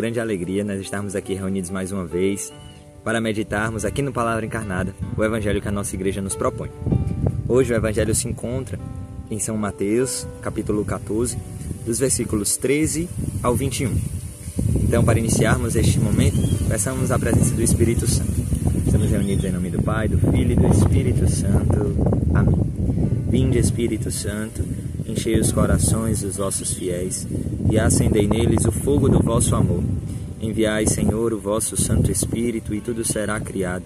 grande alegria nós estarmos aqui reunidos mais uma vez para meditarmos aqui no Palavra Encarnada o Evangelho que a nossa igreja nos propõe. Hoje o Evangelho se encontra em São Mateus, capítulo 14, dos versículos 13 ao 21. Então, para iniciarmos este momento, peçamos a presença do Espírito Santo. Estamos reunidos em nome do Pai, do Filho e do Espírito Santo. Amém. Vinde, Espírito Santo, enchei os corações dos vossos fiéis e acendei neles o fogo do vosso amor. Enviai, Senhor, o vosso Santo Espírito, e tudo será criado,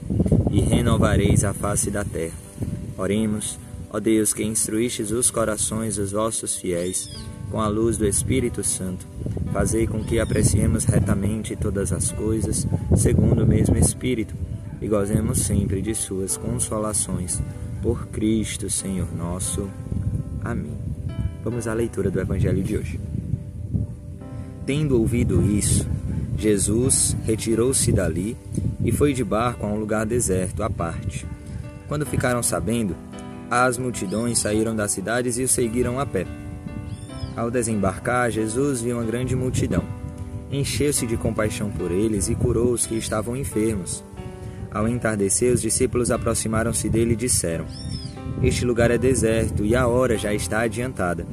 e renovareis a face da terra. Oremos, ó Deus, que instruístes os corações dos vossos fiéis com a luz do Espírito Santo. Fazei com que apreciemos retamente todas as coisas, segundo o mesmo Espírito, e gozemos sempre de suas consolações. Por Cristo, Senhor nosso. Amém. Vamos à leitura do Evangelho de hoje. Tendo ouvido isso, Jesus retirou-se dali e foi de barco a um lugar deserto, à parte. Quando ficaram sabendo, as multidões saíram das cidades e o seguiram a pé. Ao desembarcar, Jesus viu uma grande multidão. Encheu-se de compaixão por eles e curou os que estavam enfermos. Ao entardecer, os discípulos aproximaram-se dele e disseram: Este lugar é deserto e a hora já está adiantada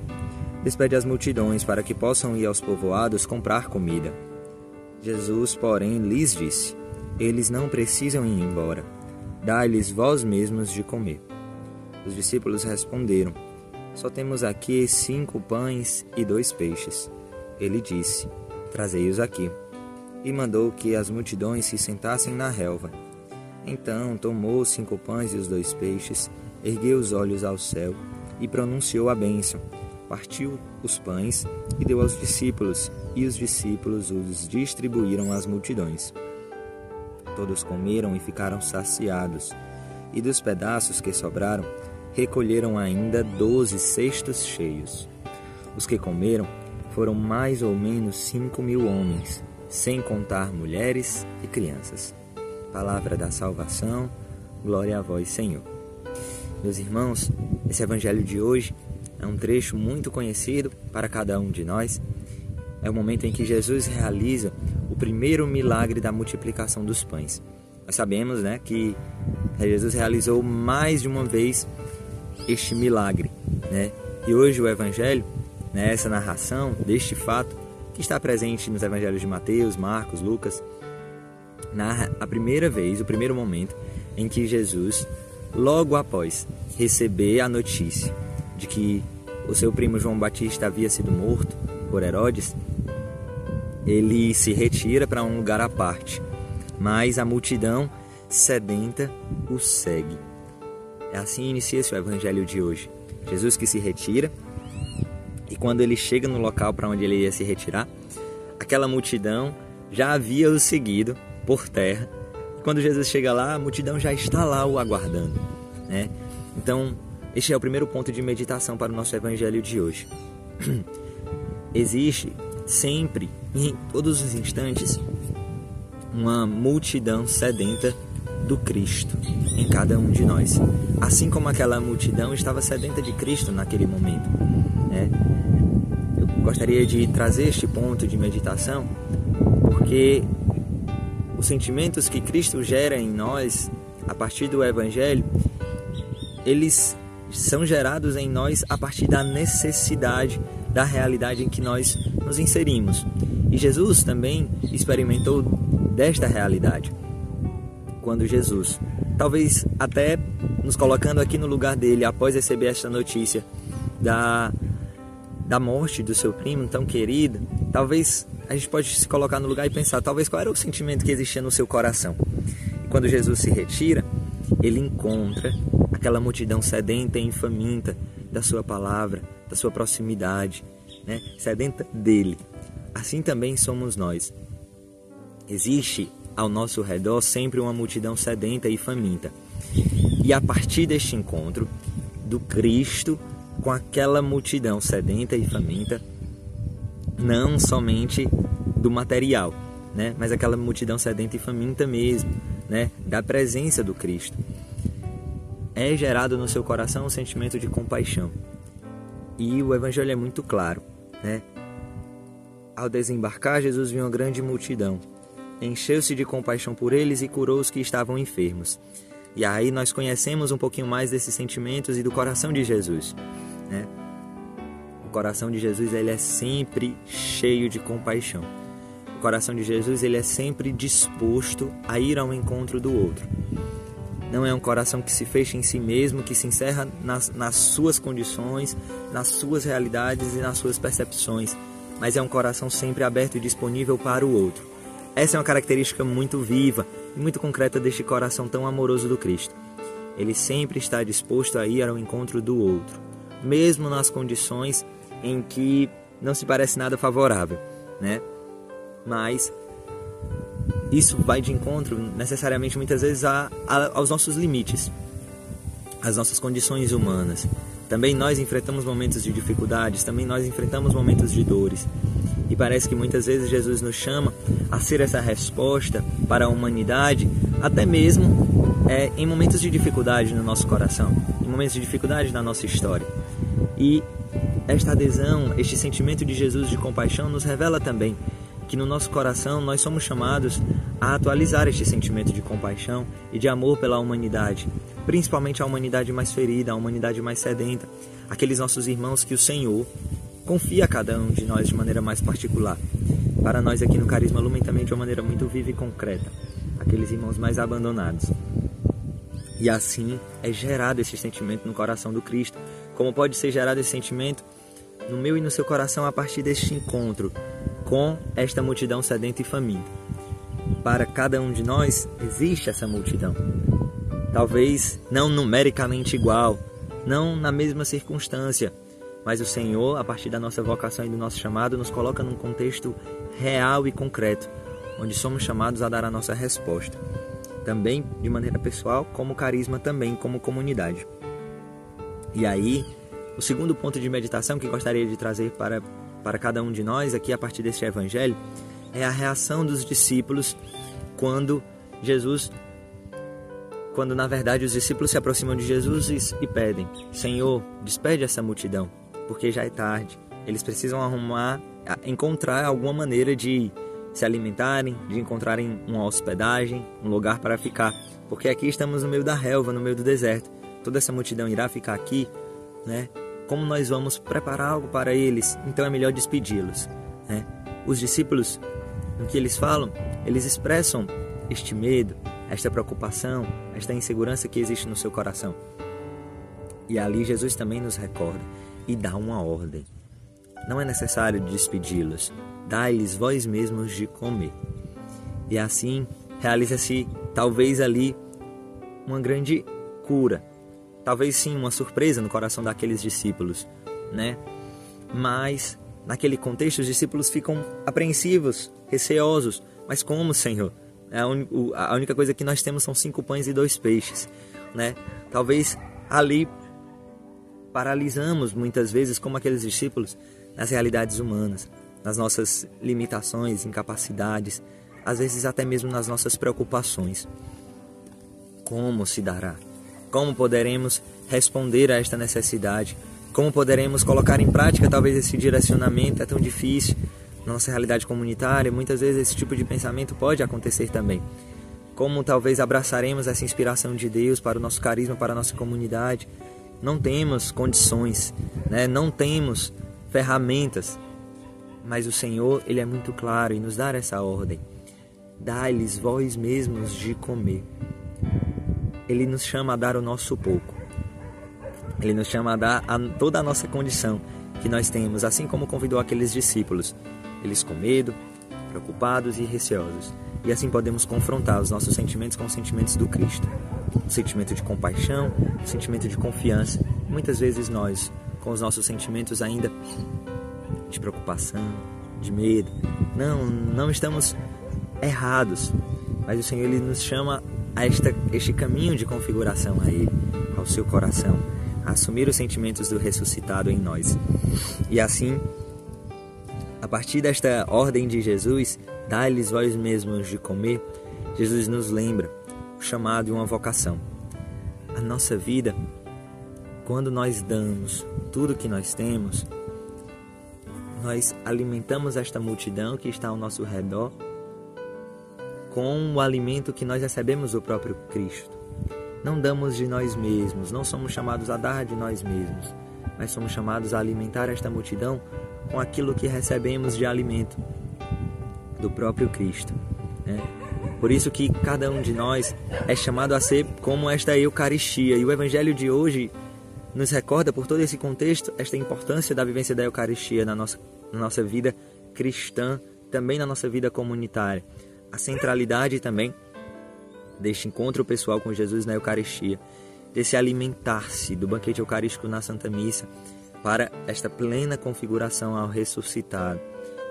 despede as multidões para que possam ir aos povoados comprar comida. Jesus, porém, lhes disse: Eles não precisam ir embora. Dai-lhes vós mesmos de comer. Os discípulos responderam: Só temos aqui cinco pães e dois peixes. Ele disse: Trazei-os aqui. E mandou que as multidões se sentassem na relva. Então tomou cinco pães e os dois peixes, ergueu os olhos ao céu e pronunciou a bênção partiu os pães e deu aos discípulos, e os discípulos os distribuíram às multidões. Todos comeram e ficaram saciados, e dos pedaços que sobraram, recolheram ainda doze cestos cheios. Os que comeram foram mais ou menos cinco mil homens, sem contar mulheres e crianças. Palavra da salvação, glória a vós, Senhor. Meus irmãos, esse evangelho de hoje é um trecho muito conhecido para cada um de nós. É o momento em que Jesus realiza o primeiro milagre da multiplicação dos pães. Nós sabemos né, que Jesus realizou mais de uma vez este milagre. Né? E hoje o Evangelho, né, essa narração deste fato, que está presente nos Evangelhos de Mateus, Marcos, Lucas, narra a primeira vez, o primeiro momento em que Jesus, logo após receber a notícia de que o seu primo João Batista havia sido morto por Herodes, ele se retira para um lugar à parte, mas a multidão sedenta o segue. É assim inicia-se o evangelho de hoje. Jesus que se retira e quando ele chega no local para onde ele ia se retirar, aquela multidão já havia o seguido por terra. Quando Jesus chega lá, a multidão já está lá o aguardando, né? Então, este é o primeiro ponto de meditação para o nosso evangelho de hoje. Existe sempre, em todos os instantes, uma multidão sedenta do Cristo em cada um de nós. Assim como aquela multidão estava sedenta de Cristo naquele momento. Né? Eu gostaria de trazer este ponto de meditação porque os sentimentos que Cristo gera em nós a partir do Evangelho, eles são gerados em nós a partir da necessidade da realidade em que nós nos inserimos. E Jesus também experimentou desta realidade. Quando Jesus, talvez até nos colocando aqui no lugar dele após receber esta notícia da da morte do seu primo tão querido, talvez a gente pode se colocar no lugar e pensar, talvez qual era o sentimento que existia no seu coração. E quando Jesus se retira, ele encontra aquela multidão sedenta e faminta da sua palavra, da sua proximidade, né? sedenta dele. Assim também somos nós. Existe ao nosso redor sempre uma multidão sedenta e faminta. E a partir deste encontro do Cristo com aquela multidão sedenta e faminta, não somente do material, né? mas aquela multidão sedenta e faminta mesmo, né? da presença do Cristo é gerado no seu coração um sentimento de compaixão. E o evangelho é muito claro, né? ao desembarcar, Jesus viu uma grande multidão. Encheu-se de compaixão por eles e curou os que estavam enfermos. E aí nós conhecemos um pouquinho mais desses sentimentos e do coração de Jesus. Né? Coração de Jesus ele é sempre cheio de compaixão. O coração de Jesus ele é sempre disposto a ir ao encontro do outro. Não é um coração que se fecha em si mesmo, que se encerra nas, nas suas condições, nas suas realidades e nas suas percepções, mas é um coração sempre aberto e disponível para o outro. Essa é uma característica muito viva e muito concreta deste coração tão amoroso do Cristo. Ele sempre está disposto a ir ao encontro do outro, mesmo nas condições em que não se parece nada favorável, né? Mas isso vai de encontro necessariamente muitas vezes a, a, aos nossos limites, às nossas condições humanas. Também nós enfrentamos momentos de dificuldades, também nós enfrentamos momentos de dores. E parece que muitas vezes Jesus nos chama a ser essa resposta para a humanidade, até mesmo é, em momentos de dificuldade no nosso coração, em momentos de dificuldade na nossa história. E esta adesão, este sentimento de Jesus de compaixão nos revela também que no nosso coração nós somos chamados a atualizar este sentimento de compaixão e de amor pela humanidade, principalmente a humanidade mais ferida, a humanidade mais sedenta, aqueles nossos irmãos que o Senhor confia a cada um de nós de maneira mais particular. Para nós aqui no Carisma Lumen também de uma maneira muito viva e concreta, aqueles irmãos mais abandonados. E assim é gerado esse sentimento no coração do Cristo. Como pode ser gerado esse sentimento no meu e no seu coração a partir deste encontro com esta multidão sedenta e faminta. Para cada um de nós existe essa multidão. Talvez não numericamente igual, não na mesma circunstância, mas o Senhor, a partir da nossa vocação e do nosso chamado, nos coloca num contexto real e concreto, onde somos chamados a dar a nossa resposta. Também de maneira pessoal, como carisma, também como comunidade. E aí, o segundo ponto de meditação que gostaria de trazer para para cada um de nós aqui a partir deste evangelho é a reação dos discípulos quando Jesus quando na verdade os discípulos se aproximam de Jesus e, pedem: Senhor, despede essa multidão, porque já é tarde. Eles precisam arrumar, encontrar alguma maneira de se alimentarem, de encontrarem uma hospedagem, um lugar para ficar, porque aqui estamos no meio da relva, no meio do deserto. Toda essa multidão irá ficar aqui, né? como nós vamos preparar algo para eles, então é melhor despedi-los. Né? Os discípulos, no que eles falam, eles expressam este medo, esta preocupação, esta insegurança que existe no seu coração. E ali Jesus também nos recorda e dá uma ordem. Não é necessário despedi-los, dai-lhes vós mesmos de comer. E assim realiza-se talvez ali uma grande cura, talvez sim uma surpresa no coração daqueles discípulos, né? Mas naquele contexto os discípulos ficam apreensivos, receosos. Mas como, Senhor? É a única coisa que nós temos são cinco pães e dois peixes, né? Talvez ali paralisamos muitas vezes como aqueles discípulos nas realidades humanas, nas nossas limitações, incapacidades, às vezes até mesmo nas nossas preocupações. Como se dará? Como poderemos responder a esta necessidade? Como poderemos colocar em prática talvez esse direcionamento? É tão difícil na nossa realidade comunitária, muitas vezes esse tipo de pensamento pode acontecer também. Como talvez abraçaremos essa inspiração de Deus para o nosso carisma, para a nossa comunidade? Não temos condições, né? não temos ferramentas, mas o Senhor ele é muito claro em nos dar essa ordem. Dá-lhes vós mesmos de comer ele nos chama a dar o nosso pouco. Ele nos chama a dar a toda a nossa condição que nós temos, assim como convidou aqueles discípulos, eles com medo, preocupados e receosos. E assim podemos confrontar os nossos sentimentos com os sentimentos do Cristo. O sentimento de compaixão, o sentimento de confiança. Muitas vezes nós, com os nossos sentimentos ainda de preocupação, de medo, não, não estamos errados, mas o Senhor ele nos chama a esta, este caminho de configuração a Ele, ao seu coração, a assumir os sentimentos do ressuscitado em nós. E assim, a partir desta ordem de Jesus, dá-lhes vós mesmos de comer, Jesus nos lembra o chamado e uma vocação. A nossa vida, quando nós damos tudo que nós temos, nós alimentamos esta multidão que está ao nosso redor com o alimento que nós recebemos do próprio Cristo. Não damos de nós mesmos, não somos chamados a dar de nós mesmos, mas somos chamados a alimentar esta multidão com aquilo que recebemos de alimento do próprio Cristo. Né? Por isso que cada um de nós é chamado a ser como esta Eucaristia. E o Evangelho de hoje nos recorda, por todo esse contexto, esta importância da vivência da Eucaristia na nossa, na nossa vida cristã, também na nossa vida comunitária. A centralidade também deste encontro pessoal com Jesus na Eucaristia, desse alimentar-se do banquete eucarístico na Santa Missa, para esta plena configuração ao ressuscitado,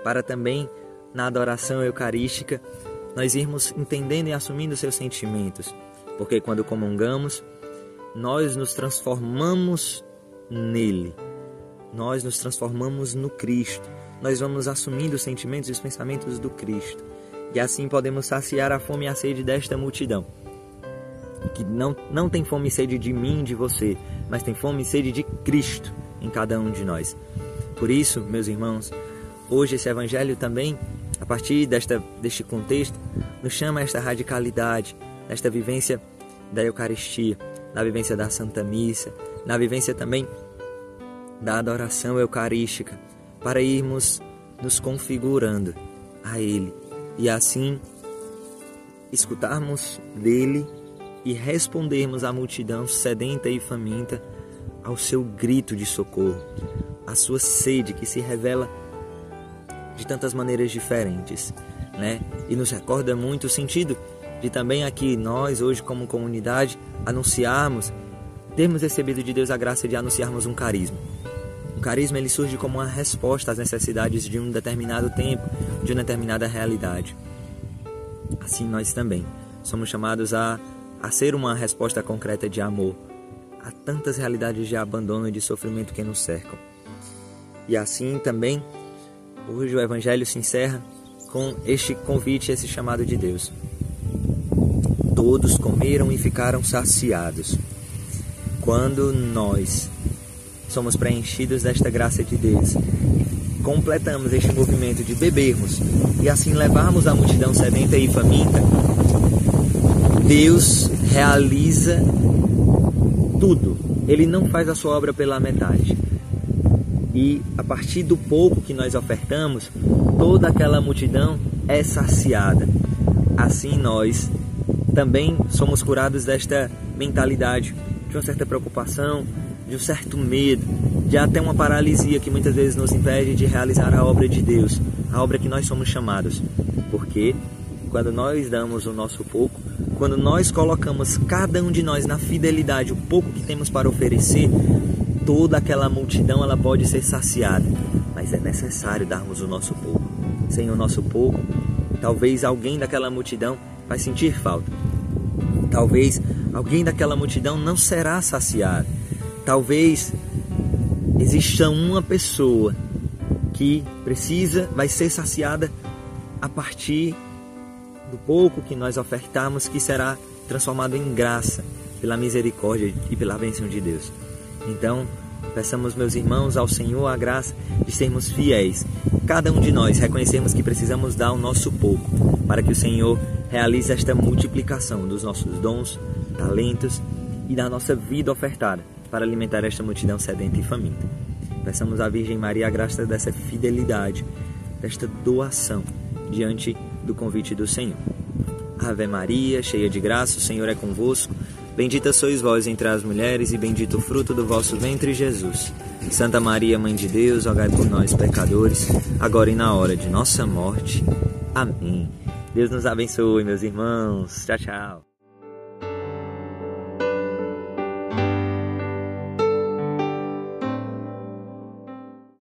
para também na adoração eucarística nós irmos entendendo e assumindo seus sentimentos, porque quando comungamos, nós nos transformamos nele, nós nos transformamos no Cristo, nós vamos assumindo os sentimentos e os pensamentos do Cristo, e assim podemos saciar a fome e a sede desta multidão, que não, não tem fome e sede de mim, de você, mas tem fome e sede de Cristo em cada um de nós. Por isso, meus irmãos, hoje esse Evangelho também a partir desta, deste contexto, nos chama a esta radicalidade, esta vivência da Eucaristia, na vivência da Santa Missa, na vivência também da adoração eucarística, para irmos nos configurando a Ele e assim escutarmos dele e respondermos à multidão sedenta e faminta ao seu grito de socorro, à sua sede que se revela de tantas maneiras diferentes, né? E nos recorda muito o sentido de também aqui nós hoje como comunidade anunciarmos, termos recebido de Deus a graça de anunciarmos um carisma. O carisma ele surge como uma resposta às necessidades de um determinado tempo, de uma determinada realidade. Assim nós também somos chamados a, a ser uma resposta concreta de amor a tantas realidades de abandono e de sofrimento que nos cercam. E assim também Hoje o Evangelho se encerra com este convite, esse chamado de Deus. Todos comeram e ficaram saciados. Quando nós somos preenchidos desta graça de Deus, completamos este movimento de bebermos e assim levarmos a multidão sedenta e faminta, Deus realiza tudo. Ele não faz a sua obra pela metade e a partir do pouco que nós ofertamos, toda aquela multidão é saciada. Assim nós também somos curados desta mentalidade, de uma certa preocupação, de um certo medo, de até uma paralisia que muitas vezes nos impede de realizar a obra de Deus, a obra que nós somos chamados. Porque quando nós damos o nosso pouco, quando nós colocamos cada um de nós na fidelidade, o pouco que temos para oferecer, toda aquela multidão ela pode ser saciada, mas é necessário darmos o nosso pouco. Sem o nosso pouco, talvez alguém daquela multidão vai sentir falta. Talvez alguém daquela multidão não será saciado. Talvez exista uma pessoa que precisa, vai ser saciada a partir do pouco que nós ofertarmos, que será transformado em graça pela misericórdia e pela bênção de Deus. Então, peçamos, meus irmãos, ao Senhor a graça de sermos fiéis. Cada um de nós reconhecemos que precisamos dar o nosso pouco para que o Senhor realize esta multiplicação dos nossos dons, talentos e da nossa vida ofertada para alimentar esta multidão sedenta e faminta. Peçamos à Virgem Maria a graça dessa fidelidade, desta doação diante do convite do Senhor. Ave Maria, cheia de graça, o Senhor é convosco. Bendita sois vós entre as mulheres, e bendito o fruto do vosso ventre, Jesus. Santa Maria, Mãe de Deus, rogai por nós, pecadores, agora e na hora de nossa morte. Amém. Deus nos abençoe, meus irmãos. Tchau, tchau.